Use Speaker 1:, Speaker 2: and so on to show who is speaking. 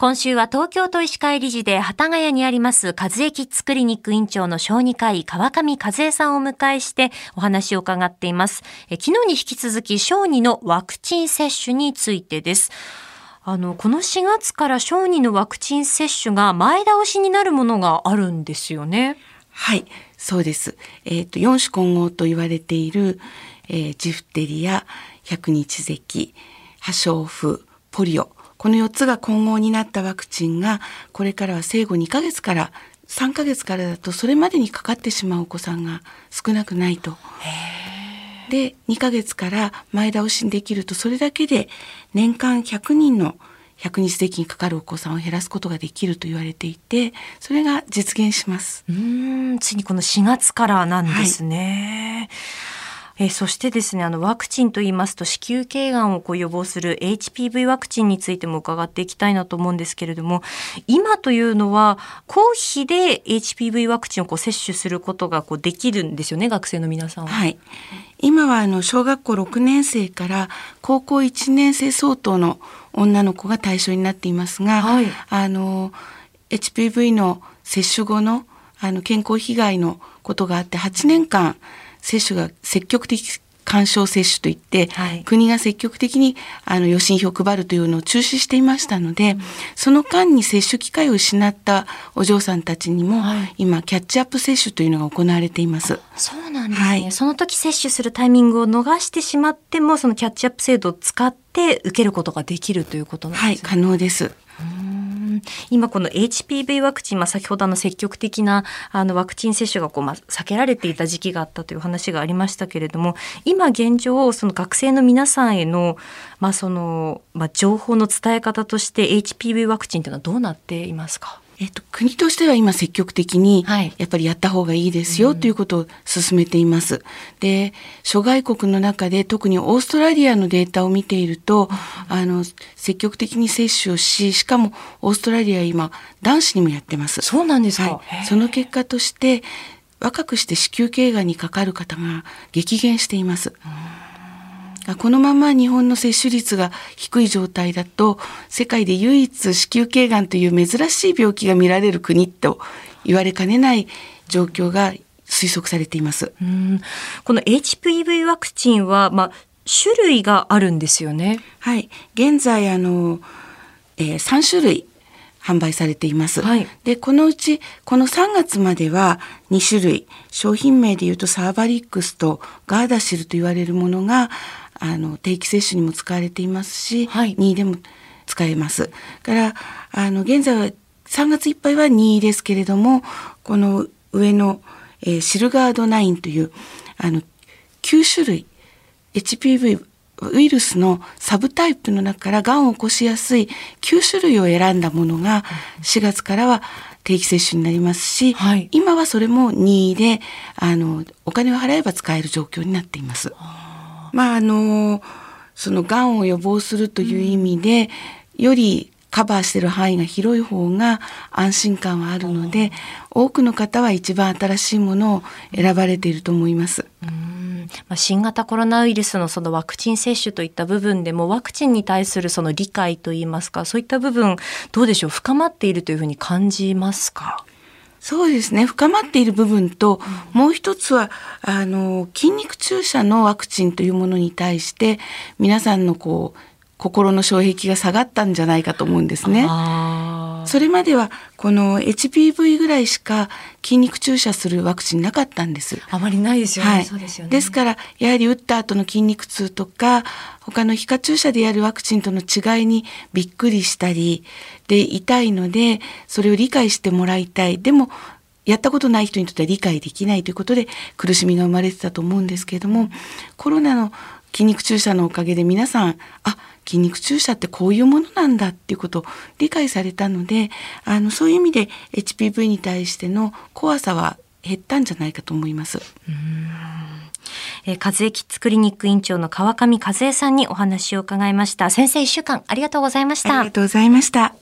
Speaker 1: 今週は東京都医師会理事で幡ヶ谷にあります和江キッズクリニック院長の小児科医川上和江さんをお迎えしてお話を伺っています。え昨日に引き続き小児のワクチン接種についてです。あのこの4月から小児のワクチン接種が前倒しになるものがあるんですよね。
Speaker 2: はいそうです。えっ、ー、と四種混合と言われている、えー、ジフテリア百日咳破傷風ポリオこの4つが混合になったワクチンがこれからは生後2ヶ月から3ヶ月からだとそれまでにかかってしまうお子さんが少なくないと。で2ヶ月から前倒しにできるとそれだけで年間100人の百日咳にかかるお子さんを減らすことができると言われていてそれが実現します。
Speaker 1: うんついにこの4月からなんですね、はいえそしてですねあのワクチンと言いますと子宮頸がんをこう予防する HPV ワクチンについても伺っていきたいなと思うんですけれども今というのは公費で HPV ワクチンをこう接種することがこうできるんですよね学生の皆さんは。
Speaker 2: はい今はあの小学校6年生から高校1年生相当の女の子が対象になっていますが、はい、あの HPV の接種後のあの健康被害のことがあって8年間接種が積極的干渉接種といって、はい、国が積極的にあの予診票を配るというのを中止していましたので、うん、その間に接種機会を失ったお嬢さんたちにも、はい、今キャッチアップ接種というのが行われています。
Speaker 1: そうなんですね、はい、その時接種するタイミングを逃してしまってもそのキャッチアップ制度を使って受けることができるということなんですね。はい、
Speaker 2: 可能です。
Speaker 1: 今この HPV ワクチン、まあ、先ほどの積極的なあのワクチン接種がこう、まあ、避けられていた時期があったという話がありましたけれども今現状その学生の皆さんへの,、まあそのまあ、情報の伝え方として HPV ワクチンというのはどうなっていますか？
Speaker 2: えっと、国としては今積極的にやっぱりやった方がいいですよということを進めています。で諸外国の中で特にオーストラリアのデータを見ていると、あの積極的に接種をししかもオーストラリア今男子にもやってます。
Speaker 1: そうなんですか、
Speaker 2: はい、その結果として若くして子宮頸がんにかかる方が激減しています。このまま日本の接種率が低い状態だと世界で唯一子宮頸がんという珍しい病気が見られる国と言われかねない状況が推測されています。
Speaker 1: この HPV ワクチンは、まあ、種類があるんですよね。
Speaker 2: はい、現在あの、えー、3種類販売されています。はい、でこのうちこの3月までは2種類商品名でいうとサーバリックスとガーダシルと言われるものがあの定期接種にも使われていますし、はい、任意でも使えます。からあの現在は3月いっぱいは任意ですけれどもこの上の、えー、シルガード9というあの9種類 HPV ウイルスのサブタイプの中からがんを起こしやすい9種類を選んだものが4月からは定期接種になりますし、はい、今はそれも任意であのお金を払えば使える状況になっています。まああのそのがんを予防するという意味で、うん、よりカバーしてる範囲が広い方が安心感はあるので、多くの方は一番新しいものを選ばれていると思います。
Speaker 1: うん。まあ、新型コロナウイルスのそのワクチン接種といった部分でもワクチンに対するその理解といいますかそういった部分どうでしょう？深まっているというふうに感じますか？
Speaker 2: そうですね。深まっている部分と、もう一つはあの筋肉注射のワクチンというものに対して皆さんのこう心の障壁が下がったんじゃないかと思うんですね。それまではこの HPV ぐらいしか筋肉注射するワクチンなかったんです。
Speaker 1: あまりないですよね。
Speaker 2: はい、そうですよね。ですからやはり打った後の筋肉痛とか他の皮下注射でやるワクチンとの違いにびっくりしたりで痛いのでそれを理解してもらいたい。でもやったことない人にとっては理解できないということで苦しみが生まれてたと思うんですけれどもコロナの筋肉注射のおかげで皆さんあ筋肉注射ってこういうものなんだっていうことを理解されたのであのそういう意味で HPV に対しての怖さは減ったんじゃないかと思います。
Speaker 1: えー、和江キッズクリニック院長の川上和江さんにお話を伺いました。先生一週間ありがとうございました。
Speaker 2: ありがとうございました。